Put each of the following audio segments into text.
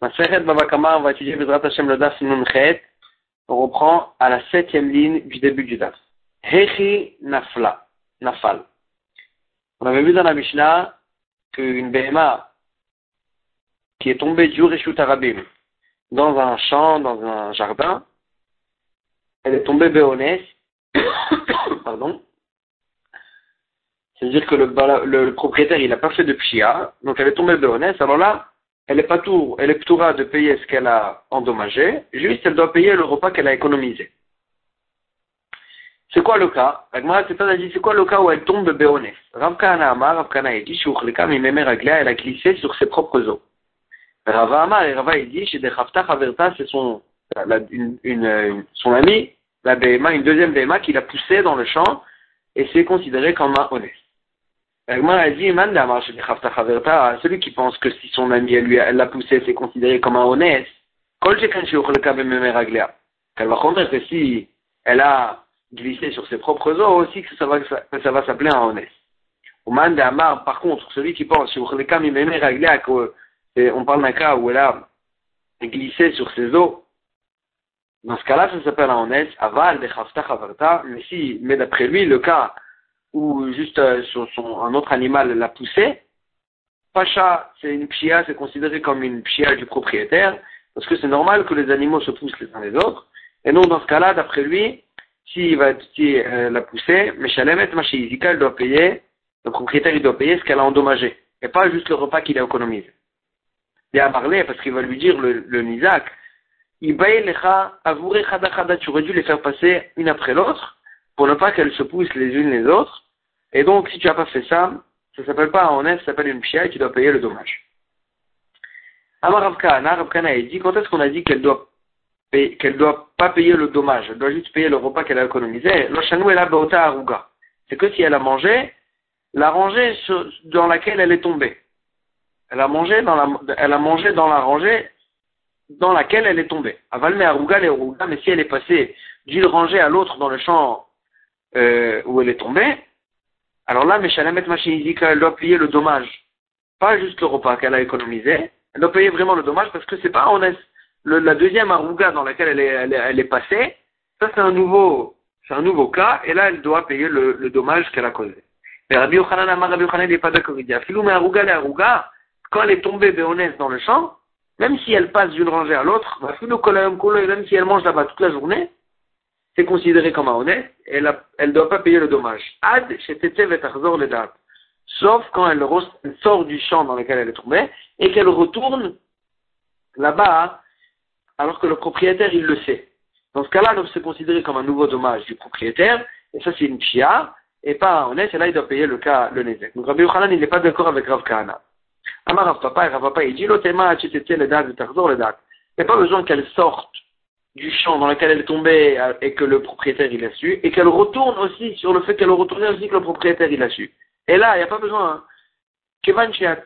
Maseret va étudier Bezrat Hashem le Daf Nunchet. On reprend à la septième ligne du début du Daf. Hechi Nafla, Nafal. On avait vu dans la Mishnah qu'une BMA qui est tombée du Rishut Arabim dans un champ, dans un jardin, elle est tombée béonès, pardon. C'est-à-dire que le, le, propriétaire, il n'a pas fait de pshia, donc elle est tombée béonès, alors là, elle est pas tour, elle est ptoura de payer ce qu'elle a endommagé, juste elle doit payer le repas qu'elle a économisé. C'est quoi le cas? Agmara c'est dit c'est quoi le cas où elle tombe béonès Ravkana Amar, Ravkana a dit, elle a glissé sur ses propres os. Rava Amar et Rava il dit, chez des Haverta, c'est son, une, une, son ami, la BMA, une deuxième BMA qui l'a poussé dans le champ, et c'est considéré comme un honnête. A dit, celui qui pense que si son ami, lui, l'a poussé, c'est considéré comme un honnête, qu'elle va comprendre que si elle a glissé sur ses propres os aussi, que ça va, ça va s'appeler un honnête. par contre, celui qui pense, on parle d'un cas où elle a glissé sur ses os, dans ce cas-là, ça s'appelle un honnête, aval de mais si, mais d'après lui, le cas ou juste euh, sur son, un autre animal l'a poussé, Pacha, c'est une pia, c'est considéré comme une pia du propriétaire, parce que c'est normal que les animaux se poussent les uns les autres. Et non, dans ce cas-là, d'après lui, s'il va si, euh, la pousser, Meshalemet elle doit payer, le propriétaire, il doit payer ce qu'elle a endommagé, et pas juste le repas qu'il a économisé. Il a parlé parce qu'il va lui dire, le, le Nizak, tu aurais dû les faire passer une après l'autre, pour ne pas qu'elles se poussent les unes les autres. Et donc, si tu n'as pas fait ça, ça s'appelle pas un honnête, ça s'appelle une pia et tu dois payer le dommage. Amar Ravkana, Ravkana, il dit, quand est-ce qu'on a dit qu'elle doit qu'elle doit pas payer le dommage, elle doit juste payer le repas qu'elle a économisé. L'ochanou est la baota aruga. C'est que si elle a mangé, la rangée dans laquelle elle est tombée. Elle a mangé dans la, elle a mangé dans la rangée dans laquelle elle est tombée. Avalme aruga les aruga, mais si elle est passée d'une rangée à l'autre dans le champ euh, où elle est tombée, alors là, Meshalamet Machinizika, elle doit payer le dommage. Pas juste le repas qu'elle a économisé, elle doit payer vraiment le dommage parce que c'est pas honnête. Le, la deuxième aruga dans laquelle elle est, elle est, elle est passée, ça c'est un nouveau, c'est un nouveau cas, et là elle doit payer le, le dommage qu'elle a causé. Mais Rabbi Yochanan Amar Rabbi Yochanan n'est pas d'accord, il dit, Filou mais aruga les aruga, quand elle est tombée béhonnête dans le champ, même si elle passe d'une rangée à l'autre, même si elle mange là-bas toute la journée, c'est considéré comme un honnête, elle ne doit pas payer le dommage. Ad. Sauf quand elle, sort du champ dans lequel elle est tombée, et qu'elle retourne là-bas, alors que le propriétaire, il le sait. Dans ce cas-là, c'est considéré comme un nouveau dommage du propriétaire, et ça c'est une chia, et pas un honnête, et là il doit payer le cas, le nezek. Donc Rabbi Yochanan, il n'est pas d'accord avec Rav Kahana. Amar Rav Papa et Rav Papa, il dit, le le. Il n'y a pas besoin qu'elle sorte du champ dans lequel elle tombée euh, et que le propriétaire il a su, et qu'elle retourne aussi sur le fait qu'elle retourne aussi que le propriétaire il a su. Et là, il n'y a pas besoin. Hein. Kevan si elle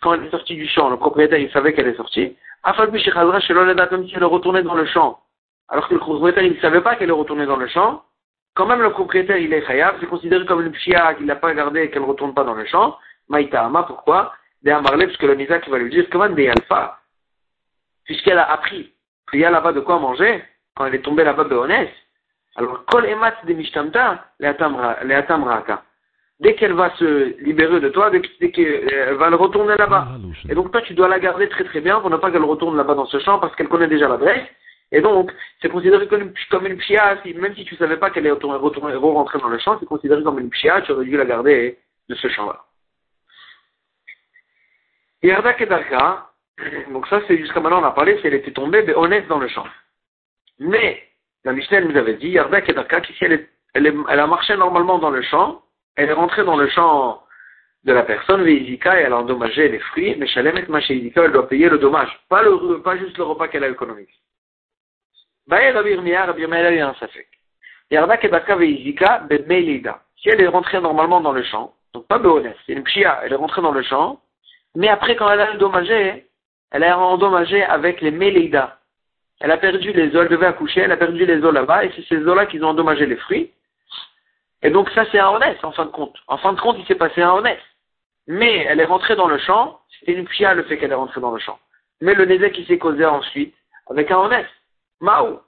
quand elle est sortie du champ, le propriétaire il savait qu'elle est sortie, même si elle est retournée dans le champ, alors que le propriétaire il ne savait pas qu'elle est retournée dans le champ, quand même le propriétaire il est khayab, c'est considéré comme une pshia qu'il n'a pas gardé et qu'elle ne retourne pas dans le champ. Maïtama, pourquoi? Des parce que le Misa qui va lui dire, comment des alpha puisqu'elle a appris qu'il y a là-bas de quoi manger, quand elle est tombée là-bas de Honès, alors, kol emat de mishtamta, Dès qu'elle va se libérer de toi, dès qu'elle va le retourner là-bas. Ah, et donc, toi, tu dois la garder très très bien pour ne pas qu'elle retourne là-bas dans ce champ parce qu'elle connaît déjà l'adresse. Et donc, c'est considéré comme une, comme une même si tu ne savais pas qu'elle est retournée, retournée, rentrer dans le champ, c'est considéré comme une pshia, tu aurais dû la garder de ce champ-là. Yarda Kedarka, donc ça, c'est jusqu'à maintenant, on a parlé si elle était tombée, mais honnête dans le champ. Mais, la Mishnah nous avait dit, Yarda Kedarka, qu'ici elle, elle, elle, a marché normalement dans le champ, elle est rentrée dans le champ de la personne, Veizika, et elle a endommagé les fruits, mais Shalemet Macheizika, elle doit payer le dommage, pas, le, pas juste le repas qu'elle a économisé. Bae Rabbi Irmiya, Rabbi Irmiya, il. Si elle est rentrée normalement dans le champ, donc pas honnête, c'est une pshia, elle est rentrée dans le champ, mais après quand elle a endommagé, elle a endommagé avec les Méléidas. Elle a perdu les os, elle devait accoucher, elle a perdu les os là-bas, et c'est ces os-là qui ont endommagé les fruits. Et donc ça, c'est un honnête, en fin de compte. En fin de compte, il s'est passé un honnête. mais elle est rentrée dans le champ, c'était une pia le fait qu'elle est rentrée dans le champ. Mais le Nézek qui s'est causé ensuite avec un honnête. Mao.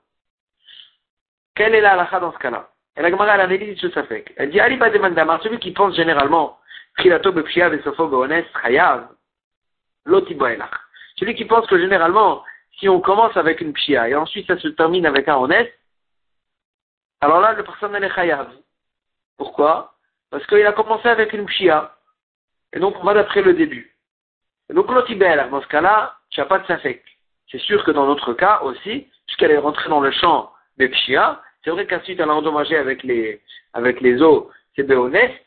Quelle est la halakha dans ce cas-là? Et la Gemara, elle analyse ce fait. Elle dit, Ali Bademandamar, celui qui pense généralement, Vesofo Lotiboelach. Celui qui pense que généralement, si on commence avec une pshia et ensuite ça se termine avec un honnête, alors là, le personnel est chayav. Pourquoi? Parce qu'il a commencé avec une pshia. Et donc, on va d'après le début. Et donc, l'otibel, dans ce cas-là, tu n'as pas de safek. C'est sûr que dans notre cas aussi, puisqu'elle est rentrée dans le champ des pshia, c'est vrai qu'ensuite elle a endommagé avec les, avec les os, c'est béonet,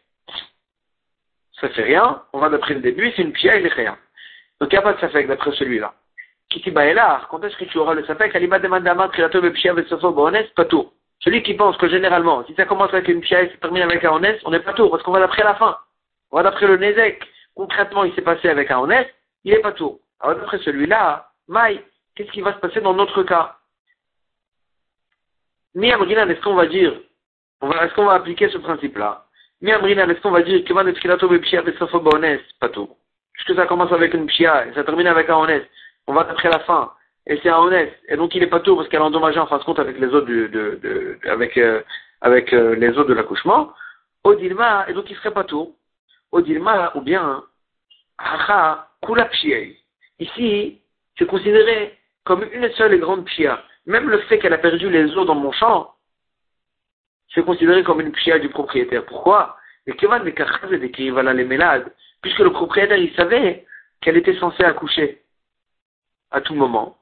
ça fait rien, on va d'après le début, c'est une pshia, il est rien. Donc il n'y a pas de safek d'après celui-là. Là, quand est-ce que tu auras le safek? Pas tout. Celui qui pense que généralement, si ça commence avec une pshia et ça termine avec un honnête, on n'est pas tout, parce qu'on va d'après la fin. On va d'après le Nezek. Concrètement, il s'est passé avec un honnête, il n'est pas tout. Alors d'après celui-là, Maï, qu'est-ce qui va se passer dans notre cas? Miamrinan, est-ce qu'on va dire, est-ce qu'on va appliquer ce principe-là? Miamrinan, est-ce qu'on va dire que va pas tout? Puisque ça commence avec une pshia et ça termine avec un honnête, on va d'après la fin, et c'est un honnête, et donc il n'est pas tout parce qu'elle a endommagé en fin de compte avec les os de, avec, euh, avec euh, les os de l'accouchement. Odilma, et donc il serait pas tout. Odilma, ou bien, Hacha, Kula Ici, c'est considéré comme une seule et grande pia. Même le fait qu'elle a perdu les os dans mon champ, c'est considéré comme une pia du propriétaire. Pourquoi? Puisque le propriétaire, il savait qu'elle était censée accoucher à tout moment.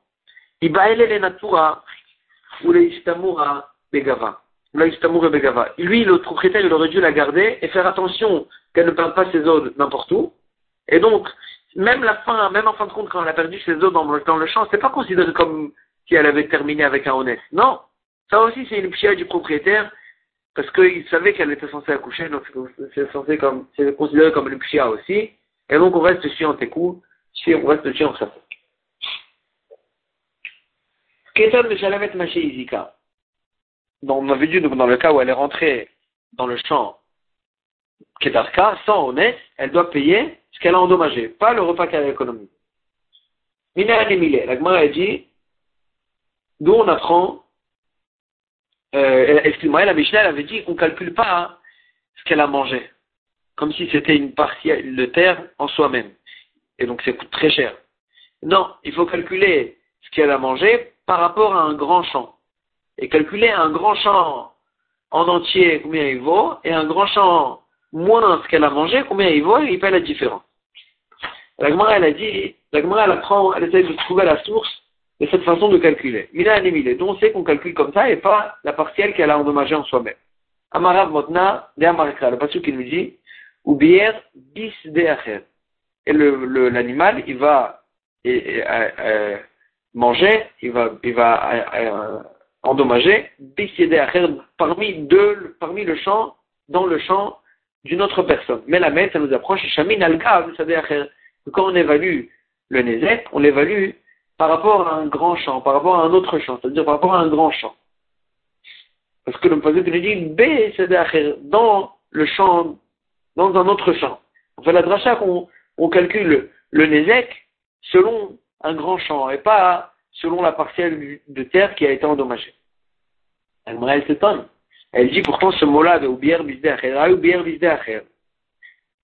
Lui, le propriétaire, il aurait dû la garder et faire attention qu'elle ne perde pas ses os n'importe où. Et donc, même la fin, même en fin de compte, quand elle a perdu ses os dans, dans le champ, c'est pas considéré comme si elle avait terminé avec un honnête. Non. Ça aussi, c'est une pia du propriétaire, parce qu'il savait qu'elle était censée accoucher, donc c'est considéré comme une pia aussi. Et donc, on reste en técou, si on reste en safek. Ketan de Shalamet Maché Izika. On avait dit, dans le cas où elle est rentrée dans le champ Kedarka, sans honnête, elle doit payer ce qu'elle a endommagé, pas le repas qu'elle a économisé. Mina Milé, la Gemara a dit, d'où on apprend, euh, excuse-moi, la Mishnah elle avait dit qu'on ne calcule pas ce qu'elle a mangé, comme si c'était une partie de terre en soi-même. Et donc ça coûte très cher. Non, il faut calculer ce qu'elle a mangé par rapport à un grand champ. Et calculer un grand champ en entier combien il vaut, et un grand champ moins ce qu'elle a mangé, combien il vaut, et il paie la différence. La Gemara, elle a dit, la Gemara, elle apprend, elle essaie de trouver la source de cette façon de calculer. Mila animile. Donc on sait qu'on calcule comme ça et pas la partielle qu'elle a endommagée en soi-même. Amarav Motna de Amarikra, le passage qui nous dit, ou bière bis de. Et le, l'animal, il va euh, euh, manger, il va, il va euh, endommager bis de parmi deux, parmi le champ, dans le champ d'une autre personne. Mais la mère, ça nous approche, Shamin al-Gav, quand on évalue le Nézek, on l'évalue par rapport à un grand champ, par rapport à un autre champ, c'est-à-dire par rapport à un grand champ. Parce que le Mpazet nous dit B, dans le champ, dans un autre champ. On fait la dracha qu'on on calcule le Nézek selon un grand champ et pas selon la partielle de terre qui a été endommagée. Elle, s'étonne. Elle dit pourtant ce mot-là de Oubier Bizdeacher, Bizdeacher.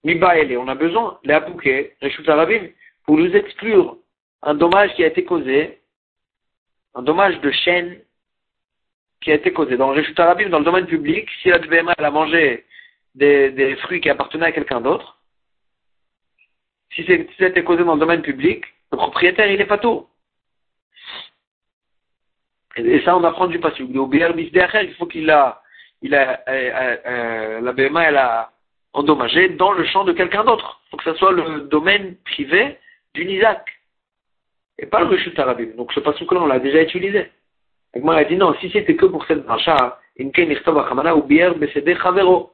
Mibaele, on a besoin, les Abouké, Arabim, pour nous exclure un dommage qui a été causé, un dommage de chaîne qui a été causé. Dans Reshut Arabim, dans le domaine public, si la elle a mangé des, fruits qui appartenaient à quelqu'un d'autre, si ça a été causé dans le domaine public, le propriétaire, il n'est pas tout. Et, ça, on apprend du passé. Il faut qu'il a il a, euh, euh, euh, la BMA, a endommagé dans le champ de quelqu'un d'autre. Il faut que ce soit le domaine privé d'une Isaac. Et pas le Rishut Arabim. Donc ce passage-là, on l'a déjà utilisé. Elle a dit non, si c'était que pour cette bracha, Inken ou Bier Besede Chavero.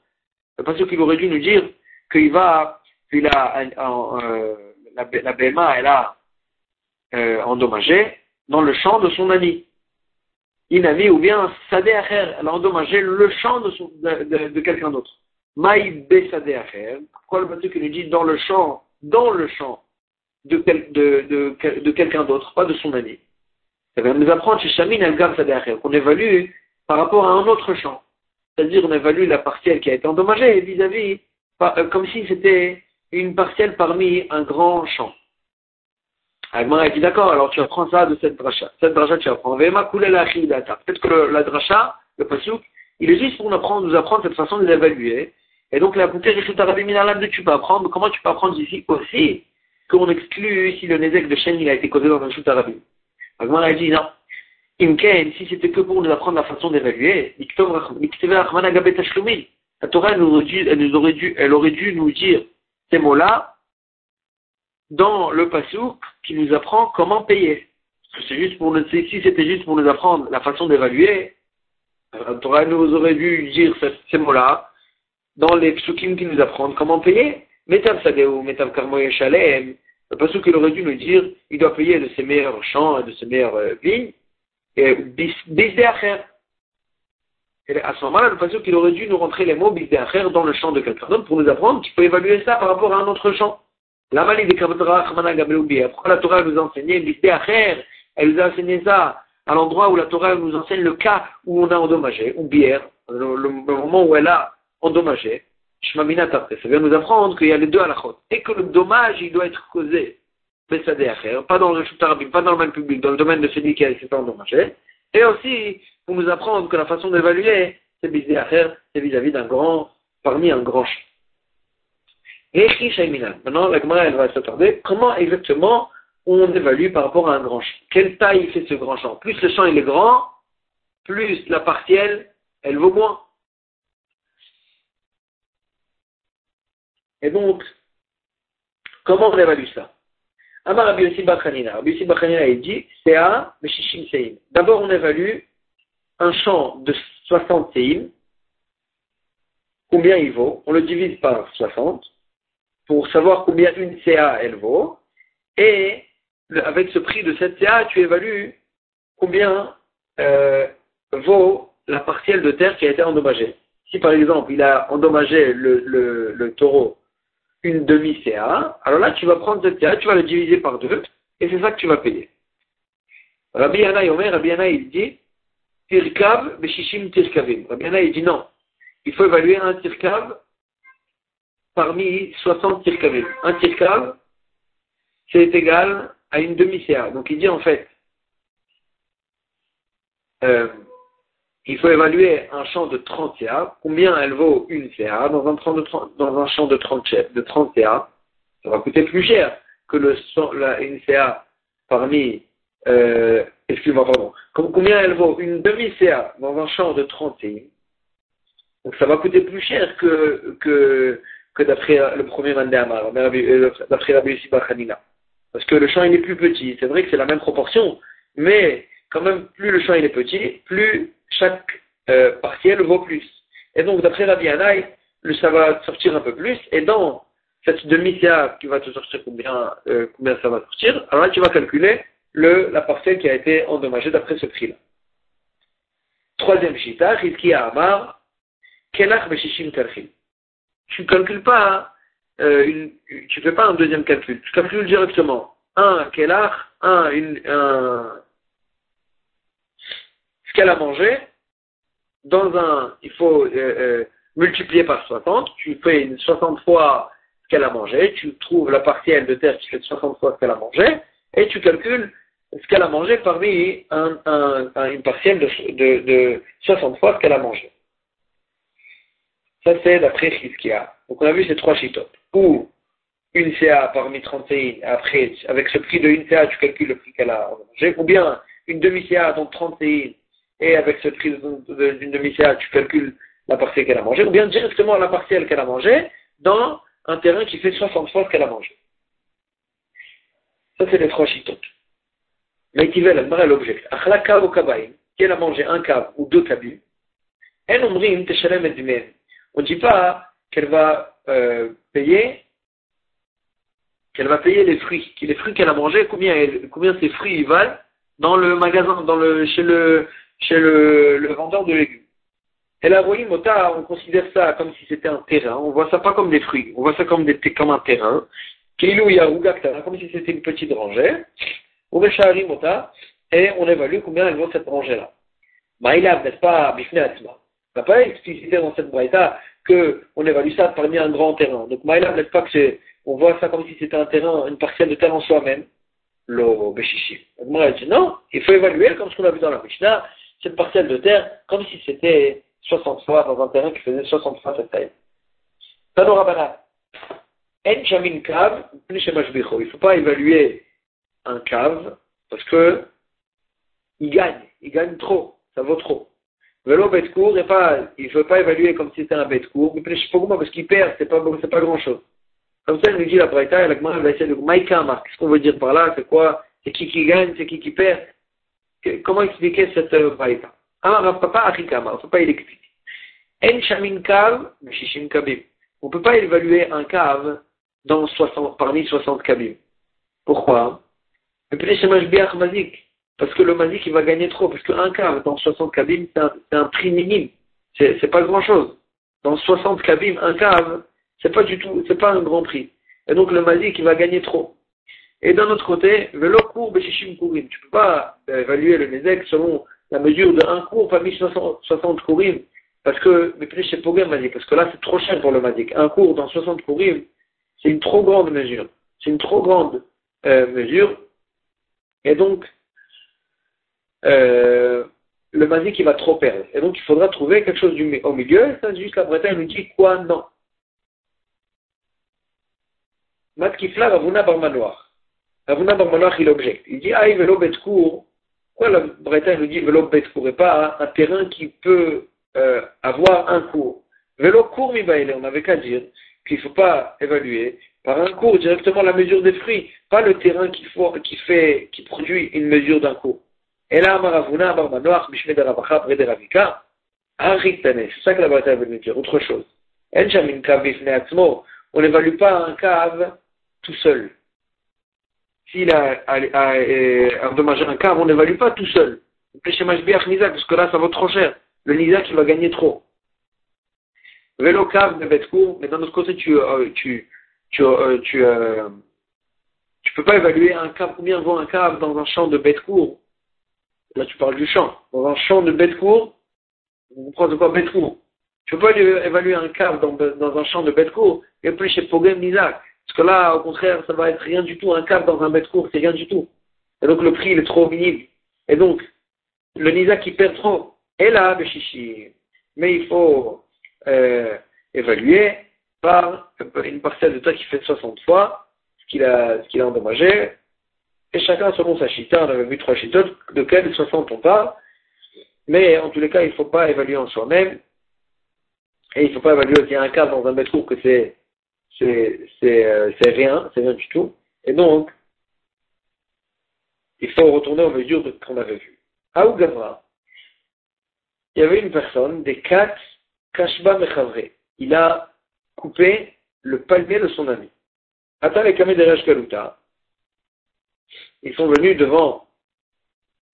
Le passage qu'il aurait dû nous dire qu'il va, qu'il a, euh, la, la BMA, elle a euh, endommagé dans le champ de son ami. Inavi ou bien Sadeh Acher, elle a endommagé le champ de, de, de, quelqu'un d'autre. Maï Besadeacher. Pourquoi le pasuk nous dit dans le champ, dans le champ de, de, de, de quelqu'un d'autre, pas de son ami. Ça va nous apprendre chez Shamin Sadeacher, qu'on évalue par rapport à un autre champ. C'est-à-dire, on évalue la partielle qui a été endommagée vis-à-vis, euh, comme si c'était une partielle parmi un grand champ. Agmar dit d'accord, alors tu apprends ça de cette dracha. Cette dracha, tu apprends. Peut-être que la dracha, le pasuk, il est juste pour nous apprendre, cette façon de l'évaluer. Et donc, la bouteille de tu peux apprendre. Comment tu peux apprendre ici aussi qu'on exclut si le Nézek de Shen il a été causé dans un chute arabe. Agmar a dit non. Imken, si c'était que pour nous apprendre la façon d'évaluer, la Torah, elle, aurait dû, elle, aurait dû, elle aurait dû nous dire ces mots-là dans le passou qui nous apprend comment payer. C'est juste pour nous, si c'était juste pour nous apprendre la façon d'évaluer, la Torah nous aurait dû dire ces mots-là dans les psukim qui nous apprennent comment payer. Metav Sadeu, Metav Karmoye Shalem, le passou qu'il aurait dû nous dire, il doit payer de ses meilleurs champs et de ses meilleures euh, vignes, et bis Et à ce moment-là, le passage qu'il aurait dû nous rentrer les mots bisdeacher dans le champ de quelqu'un d'autre pour nous apprendre tu peux évaluer ça par rapport à un autre champ. La maladie de Pourquoi la Torah nous a enseigné bisdeacher Elle nous a enseigné ça à l'endroit où la Torah nous enseigne le cas où on a endommagé, ou bière, le, moment où elle a endommagé. Ça vient nous apprendre qu'il y a les deux à la chôte. Et que le dommage, il doit être causé pas dans le chutarabim, pas dans le même public, dans le domaine de celui qui a été endommagé. Et aussi, pour nous apprendre que la façon d'évaluer, c'est c'est vis-à-vis d'un grand, parmi un grand. Et Maintenant, la Gemara, elle va s'attarder. Comment exactement on évalue par rapport à un grand champ Quelle taille fait ce grand champ Plus le champ il est grand, plus la partielle, elle vaut moins. Et donc, comment on évalue ça? Amar Rabbi Yossi Bachanina. Rabbi Yossi Bachanina, il dit, Sea, Meshishim Seim. D'abord, on évalue un champ de 60 Seim. Combien il vaut? On le divise par 60 pour savoir combien une CA elle vaut. Et avec ce prix de cette CA, tu évalues combien euh, vaut la partielle de terre qui a été endommagée. Si par exemple il a endommagé le, le, le taureau une demi-CA, alors là, tu vas prendre cette CA, tu vas le diviser par deux, et c'est ça que tu vas payer. Rabbi Yana Yomer, Rabbi il dit, Tirkav, Beshishim Tirkavim. Rabbi Yana, il dit non. Il faut évaluer un Tirkav parmi 60 Tirkavim. Un Tirkav, c'est égal à une demi-CA. Donc il dit en fait, euh, il faut évaluer un champ de 30 CA, combien elle vaut une CA dans un, de 30, dans un champ de 30, de 30 CA. Ça va coûter plus cher que le, la, une CA parmi, euh, excuse-moi, pardon, combien elle vaut une demi-CA dans un champ de 30 CA. Donc ça va coûter plus cher que, que, que d'après le premier Mandéamar, euh, d'après la Yossi Khanina. Parce que le champ il est plus petit. C'est vrai que c'est la même proportion, mais quand même, plus le champ il est petit, plus chaque euh, partielle vaut plus. Et donc, d'après Rabbi Anaï, ça va sortir un peu plus, et dans cette demi-CA qui va te sortir combien, euh, combien ça va sortir, alors là, tu vas calculer le, la partielle qui a été endommagée d'après ce prix-là. Troisième chita, a Amar, Kelach Beshishim Kalchim. Tu ne calcules pas, euh, une, tu fais pas un deuxième calcul, tu calcules directement. Un Kelach, un, une, un, qu'elle a mangé, dans un, il faut euh, euh, multiplier par 60, tu fais une 60 fois ce qu'elle a mangé, tu trouves la partielle de terre qui fait 60 fois ce qu'elle a mangé, et tu calcules ce qu'elle a mangé parmi un, une partielle de, de, 60 fois ce qu'elle a mangé. Ça, c'est d'après Chizkia. Donc, on a vu ces trois chitotes. Ou une CA parmi 31, après, avec ce prix de une CA, tu calcules le prix qu'elle a mangé. Ou bien une demi-CA, donc 31, et avec ce prix d'une demi-CA, tu calcules la partielle qu'elle a mangée, ou bien directement la partielle qu'elle a mangée dans un terrain qui fait 60 fois qu'elle a mangé. Ça, c'est les trois chitotes. Mais qui veut l'objet. Ou qui a mangé un cave ou deux kabis, elle omrim teshalem et On ne dit pas qu'elle va euh, payer qu'elle va payer les fruits, les fruits qu'elle a mangés, combien, combien ces fruits valent dans le magasin, dans le, chez le, chez le, vendeur de légumes. Et la Mota, on considère ça comme si c'était un terrain. On voit ça pas comme des fruits. On voit ça comme, un terrain. comme si c'était une petite rangée. Ou Mota, et on évalue combien elle vaut cette rangée-là. Maïlab, n'est-ce pas, Bifne Atzma? On n'a pas explicité dans cette braïta qu'on évalue ça parmi un grand terrain. Donc Maïlab, n'est-ce pas que on voit ça comme si c'était un terrain, une parcelle de terre en soi-même? Le Beshishi. non, il faut évaluer comme ce qu'on a vu dans la Mishnah, cette parcelle de terre, comme si c'était 60 fois dans un terrain qui faisait 60 fois cette taille. Tanorabana. En chamin cave, il ne faut pas évaluer un cave parce que il gagne, il gagne trop, ça vaut trop. Vélo bête court, et pas, il ne faut pas évaluer comme si c'était un bête court, mais parce qu'il perd, c'est pas, pas grand chose. Comme ça, il nous dit la Braïta, et la Gemara va essayer de Maïkama. Qu'est-ce qu'on veut dire par là? C'est quoi? C'est qui qui gagne? C'est qui qui perd? Comment expliquer cette euh, Braïta? Alors, papa Achikama, on ne peut pas l'expliquer. En shamin kav, kabim. On ne peut pas évaluer un cave dans 60, parmi 60 kabim. Pourquoi? Parce que le mazik, il va gagner trop. Parce qu'un cave dans 60 kabim, c'est un, prix minime. C'est pas grand chose. Dans 60 kabim, un cave, c'est pas du tout, c'est pas un grand prix. Et donc le mazik, il va gagner trop. Et d'un autre côté, velo cours beshishim kourim. Tu peux pas évaluer le nezek selon la mesure de un cours parmi 60, 60 kourim. Parce que. Parce que là, c'est trop cher pour le mazik. Un cours dans 60 kourim, c'est une trop grande mesure. C'est une trop grande euh, mesure. Et donc, euh, le mazik, il va trop perdre. Et donc, il faudra trouver quelque chose du, au milieu. Ça, juste la Bretagne nous dit quoi Non. Matkifla Ravuna Barmanoir. Ravuna Barmanoir, il objecte. Il dit, ah, vélo betcourt. Pourquoi la Bretagne nous dit vélo betcourt et pas un terrain qui peut euh, avoir un cours? Vélo court, mi on n'avait qu'à dire qu'il ne faut pas évaluer par un cours directement la mesure des fruits, pas le terrain qui, qui fait, qui produit une mesure d'un cours. Et là, Maravuna, Barmanoach, Bishmed Arabacha, près de Ravika, c'est ça que la bataille veut nous dire, autre chose. On n'évalue pas un cave tout seul. S'il a, endommagé un cave, on n'évalue pas tout seul. Parce que là, ça vaut trop cher. Le Nizak, qui va gagner trop. Vélo cave de Betcourt, mais d'un autre côté, tu, euh, tu, tu, euh, tu, euh, tu peux pas évaluer un cave, combien vaut un cave dans un champ de bête court. Là, tu parles du champ. Dans un champ de bête court, vous prenez de quoi bête court. Tu peux pas évaluer un cave dans, dans un champ de bête court et puis chez Pogem Nizak. Parce que là, au contraire, ça va être rien du tout. Un cave dans un bête court, c'est rien du tout. Et donc, le prix, il est trop minime. Et donc, le Nizak, il perd trop. Et là, Béchichi. Mais il faut euh, évaluer par une parcelle de terre qui fait 60 fois ce qu'il a, a endommagé. Et chacun selon sa chita, on avait vu trois chitas, de quelles 60 on parle. Mais en tous les cas, il ne faut pas évaluer en soi-même. Et il ne faut pas évaluer aussi un cas dans un mètre que c'est, euh, c'est rien, c'est rien du tout. Et donc, il faut retourner aux mesures qu'on avait vues. À Ougavra, il y avait une personne, des quatre Kashba Mechavre. Il a couper le palmier de son ami. Attends les Kamederesh Galuta. Ils sont venus devant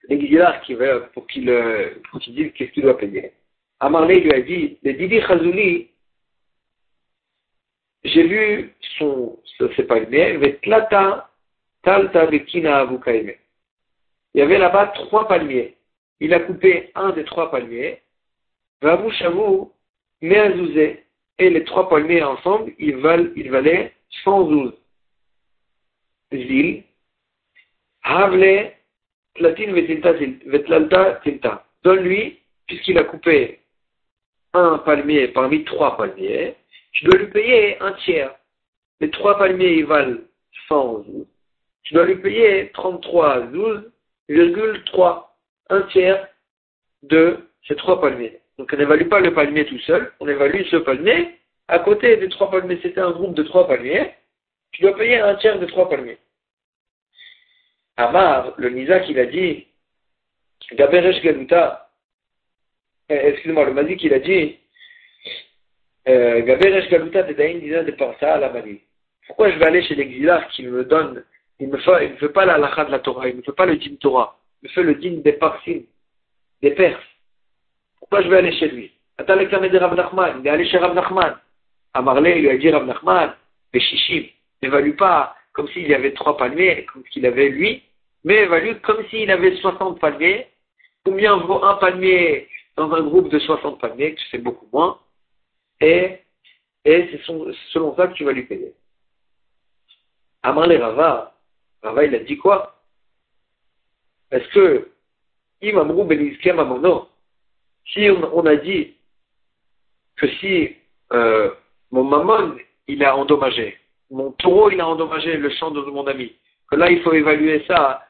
l'exilar qui veut, pour qu'il euh, dise qu'est-ce qu'il doit payer. Amarlé lui a dit, le Didi Chazouli, j'ai vu son, ses palmiers, Vetlata Talta Vekina Il y avait là-bas trois palmiers. Il a coupé un des trois palmiers. Vavu Shavu, Meazouzé, et les trois palmiers ensemble, ils, valent, ils valaient 112 villes. Havle, platine, vetlalta, tilta. Donne-lui, puisqu'il a coupé un palmier parmi trois palmiers, tu dois lui payer un tiers. Les trois palmiers, ils valent 112. Tu dois lui payer 33, 12,3. Un tiers de ces trois palmiers. Donc on n'évalue pas le palmier tout seul, on évalue ce palmier. À côté des trois palmiers, c'était un groupe de trois palmiers. Tu dois payer un tiers de trois palmiers. Amar, le Nizak, il a dit, Gaberesh Galuta, eh, excusez-moi, le Mazik, il a dit, euh, Gaberesh Galuta Tedaïn disait de Parsa à la Mali. Pourquoi je vais aller chez l'exilar qui me donne, il me fait, il ne fait pas la lacha de la Torah, il ne fait pas le din Torah, il fait le din des Parsim, des Perses. Pourquoi je vais aller chez lui? Nachman, il est allé chez Rav Nachman. Amarlé, lui a dit Rav Nachman, mais Shishim, n'évalue pas comme s'il y avait trois palmiers, comme s'il avait lui, mais évalue comme s'il avait 60 palmiers. Combien vaut un palmier dans un groupe de 60 palmiers, tu sais beaucoup moins, et, et c'est selon ça que tu vas lui payer. Amarlé Rava, Rava il a dit quoi? Est-ce que, Imamrou Benizkem Amono, si on, a dit que si euh, mon maman il a endommagé, mon taureau il a endommagé le champ de mon ami, que là il faut évaluer ça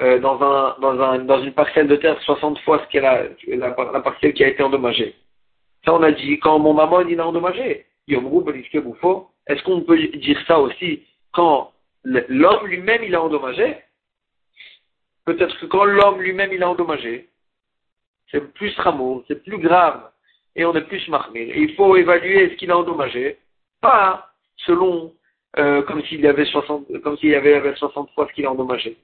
euh, dans, un, dans, un, dans une parcelle de terre 60 fois ce qu'est la, la, parcelle qui a été endommagée. Ça on a dit quand mon maman il a endommagé, est-ce qu'on peut dire ça aussi quand l'homme lui-même il a endommagé? Peut-être que quand l'homme lui-même il a endommagé, c'est plus rameau, c'est plus grave, et on est plus marmé. Et il faut évaluer ce qu'il a endommagé, pas selon euh, comme s'il y avait 60, comme s'il y avait 60 fois ce qu'il a endommagé.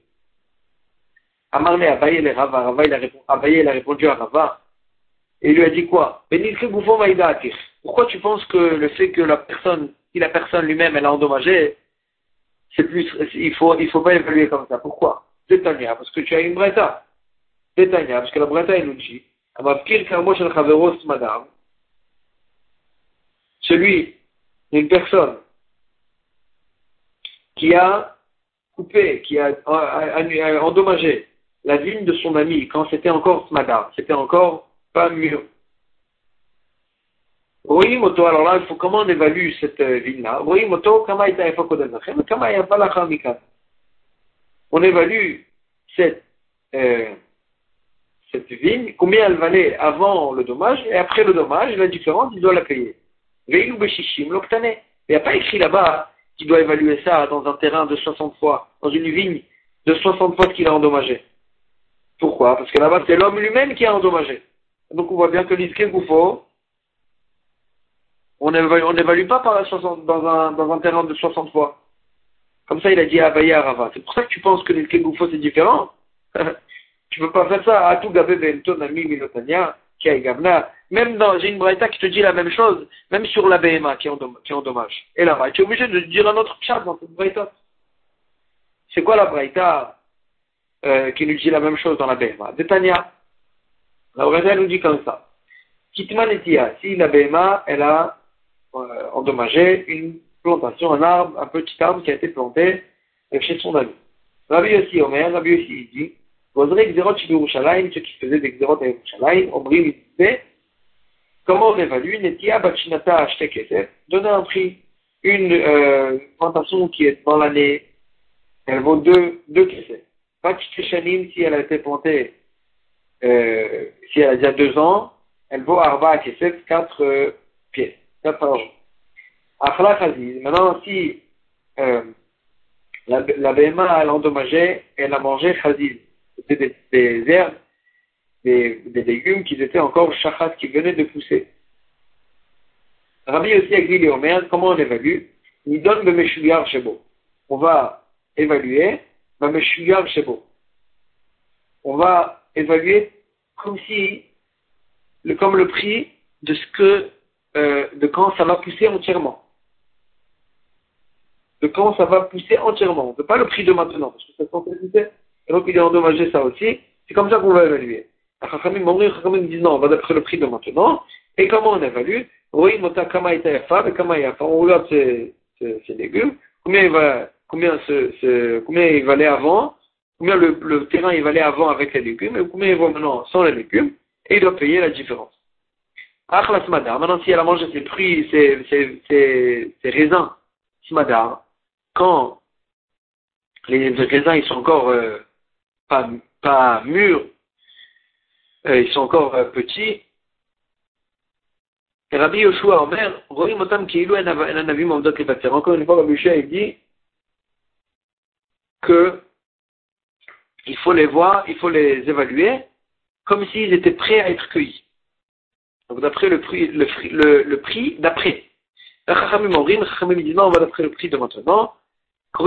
Amarné Abaye il a répondu à Rava, et lui a dit quoi? Pourquoi tu penses que le fait que la personne, si la personne lui-même elle a endommagé, c'est plus, il faut, il faut pas évaluer comme ça? Pourquoi? C'est parce que tu as une breta. Détaillable, parce que la Breta nous dit, celui, une personne qui a coupé, qui a, endommagé la vigne de son ami quand c'était encore smadar, c'était encore pas moto, alors là, il faut comment on évalue cette euh, moto, On évalue cette euh, cette vigne, combien elle valait avant le dommage et après le dommage, la différence, il doit la payer. Il n'y a pas écrit là-bas qu'il doit évaluer ça dans un terrain de 60 fois, dans une vigne de 60 fois qu'il a endommagé. Pourquoi? Parce que là-bas, c'est l'homme lui-même qui a endommagé. Donc on voit bien que l'Isken Goufo, on n'évalue pas par 60, dans, un, terrain de 60 fois. Comme ça, il a dit à Rava. C'est pour ça que tu penses que l'Isken Goufo, c'est différent. Tu peux pas faire ça à tout gabé ton ami Milotania, qui a gavna. Même dans, j'ai une braïta qui te dit la même chose, même sur la BMA qui est en dommage. Et là, tu es obligé de dire un autre chat dans cette braïta. C'est quoi la braïta euh, qui nous dit la même chose dans la BMA Détania. La braïta nous dit comme ça. Kitman etia, si la BMA, elle a euh, endommagé une plantation, un arbre, un petit arbre qui a été planté chez son ami. Rabbi aussi, Omer, Rabbi aussi, il dit, Gozrei Gzerot Yerushalayim, ceux qui faisaient des Gzerot à Yerushalayim, Omrim Mitzveh, comment on évalue Netia Bachinata Acheté Kesef, donner un prix. Une euh, plantation qui est dans l'année, elle vaut deux, deux Kesef. Bachishanim, si elle a été plantée, euh, si elle a déjà deux ans, elle vaut Arba Kesef, quatre euh, pièces, quatre par jour. Achla Chaziz, maintenant si euh, la, la BMA a endommagé, elle a mangé Chaziz, c'était des, herbes, des, légumes qui étaient encore chachas, qui venaient de pousser. Rabbi aussi a dit Omer, comment on évalue? Il donne le Meshugar Shebo. On va évaluer le Meshugar Shebo. On va évaluer comme si, le, comme le prix de ce que, euh, de quand ça va pousser entièrement. De quand ça va pousser entièrement. On pas le prix de maintenant, parce que ça et donc il a endommagé ça aussi. C'est comme ça qu'on va évaluer. Chachamim disent non, on va d'après le prix de maintenant. Et comment on évalue? On regarde ces, ces, légumes. Combien il va, combien ce, combien valait avant, combien le, terrain il valait avant avec les légumes, et combien il vaut maintenant sans les légumes, et il doit payer la différence. Achla Smadar, maintenant si elle a mangé ses fruits, ses, raisins, Smadar, quand les raisins ils sont encore euh, pas, pas mûrs, euh, ils sont encore euh, petits. Et Rabbi Yoshua Omer, Kiilu En Anavim. Encore une fois, il dit que il faut les voir, il faut les évaluer comme s'ils étaient prêts à être cueillis. Donc d'après le prix, le, le, le prix d'après. Non, on va d'après le prix de maintenant. On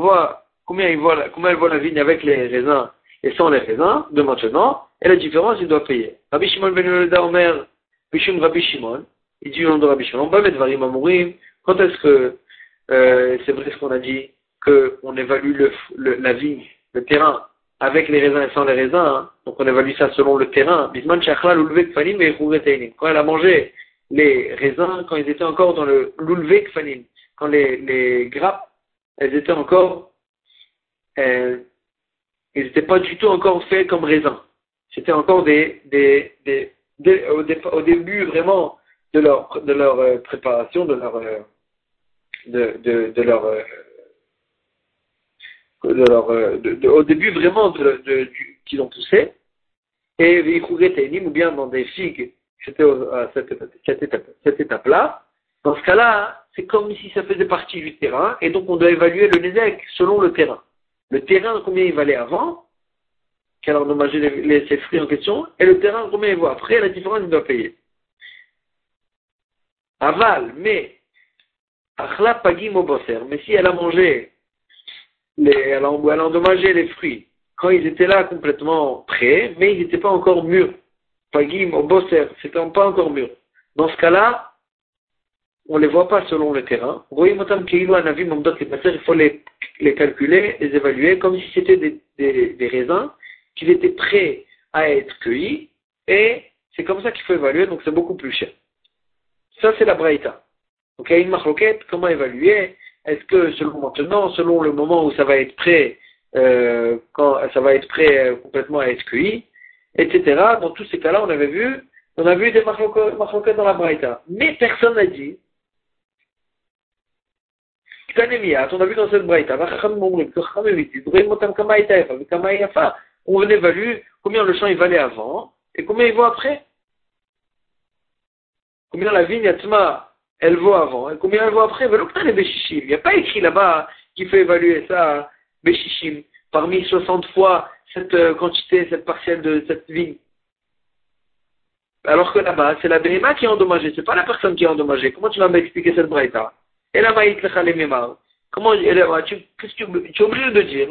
voit combien, il voit, combien elle voit la vigne avec les raisins et sans les raisins de maintenant, et la différence, il doit payer. Rabbi Shimon ben Yehuda Omer, Bishum Rabbi Shimon, il dit au nom de Rabbi Shimon, quand est-ce que euh, c'est vrai ce qu'on a dit, qu'on évalue la vie, le terrain, avec les raisins et sans les raisins, hein. donc on évalue ça selon le terrain. Quand elle a mangé les raisins, quand ils étaient encore dans le l'ulvek fanim, quand les, grappes, elles étaient encore, euh, ils n'étaient pas du tout encore faits comme raisins. C'était encore des, des, des, au, début vraiment de leur, de leur euh, préparation, de leur, euh, de, de leur, euh, leur de, au début vraiment de, qu'ils ont poussé, et ou bien dans des figues, c'était à cette étape-là. Dans ce cas-là, c'est comme si ça faisait partie du terrain, et donc on doit évaluer le Nézek selon le terrain. Le terrain, combien il valait avant, qu'elle a endommagé les, les, ses fruits en question, et le terrain, combien il vaut après, la différence, il doit payer. Aval, mais, achla pagim au mais si elle a mangé, les, elle, elle les fruits, quand ils étaient là complètement prêts, mais ils n'étaient pas encore mûrs. Pagim au c'était pas encore mûrs. Dans ce cas-là, on ne les voit pas selon le terrain. Il faut les, les calculer, les évaluer comme si c'était des, des, des raisins qu'ils étaient prêts à être cueillis, et c'est comme ça qu'il faut évaluer, donc c'est beaucoup plus cher. Ça, c'est la braïta. Donc, il y a une marloquette, comment évaluer Est-ce que selon maintenant, selon le moment où ça va être prêt, euh, quand ça va être prêt euh, complètement à être cueilli, etc. Dans tous ces cas-là, on avait vu, on a vu des marloquettes dans la braïta. Mais personne n'a dit on a vu dans cette braïta, on évalue combien le champ il valait avant et combien il vaut après. Combien la vigne Atma, elle vaut avant et combien elle vaut après? Il n'y a pas écrit là-bas qu'il faut évaluer ça, Béchichim, parmi 60 fois cette euh, quantité, cette partielle de cette vigne. Alors que là-bas, c'est la BMA qui est endommagée, c'est pas la personne qui est endommagée. Comment tu vas m'expliquer cette braïta? Et la maït Comment, tu, tu, tu es obligé de dire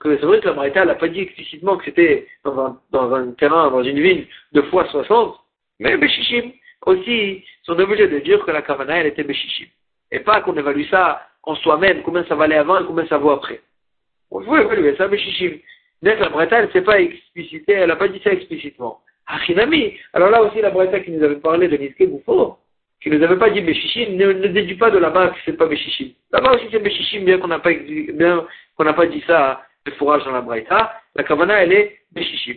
que c'est vrai que la Marita n'a pas dit explicitement que c'était dans un, terrain, dans une ville de fois 60, mais Béchichim aussi sont obligés de dire que la Kavana, elle était Béchichim. Et pas qu'on évalue ça en soi-même, combien ça valait avant et combien ça vaut après. Il faut évaluer ça Béchichim. Mais la Breta, elle ne s'est pas explicité, elle n'a pas dit ça explicitement. Achinami. Alors là aussi, la Breta qui nous avait parlé de Niske Bouffo, qui nous avait pas dit Béchichim, ne, ne déduit pas de là-bas que c'est pas Béchichim. Là-bas aussi c'est Béchichim, bien qu'on n'a pas, dit ça le fourrage dans la Braïta, la Kavana, elle est Béchichim.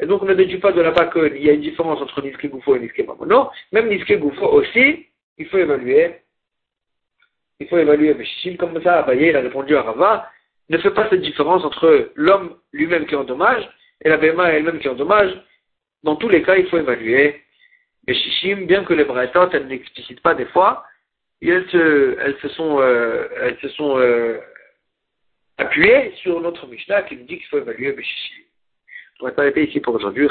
Et donc, on ne déduit pas de là-bas qu'il y a une différence entre Niske Goufo et Niske Non, Même Niske Goufo aussi, il faut évaluer. Il faut évaluer Béchichim. Comme ça, Abaye, il a répondu à Rava, ne fait pas cette différence entre l'homme lui-même qui est en dommage et la Béma elle-même qui est en dommage. Dans tous les cas, il faut évaluer Béchichim, bien que les Braïtas, elles n'explicitent pas des fois, elles se, sont, euh, elles se sont euh, appuyé sur notre Mishnah qui nous dit qu'il faut évaluer Béchichi. On va s'arrêter ici pour aujourd'hui.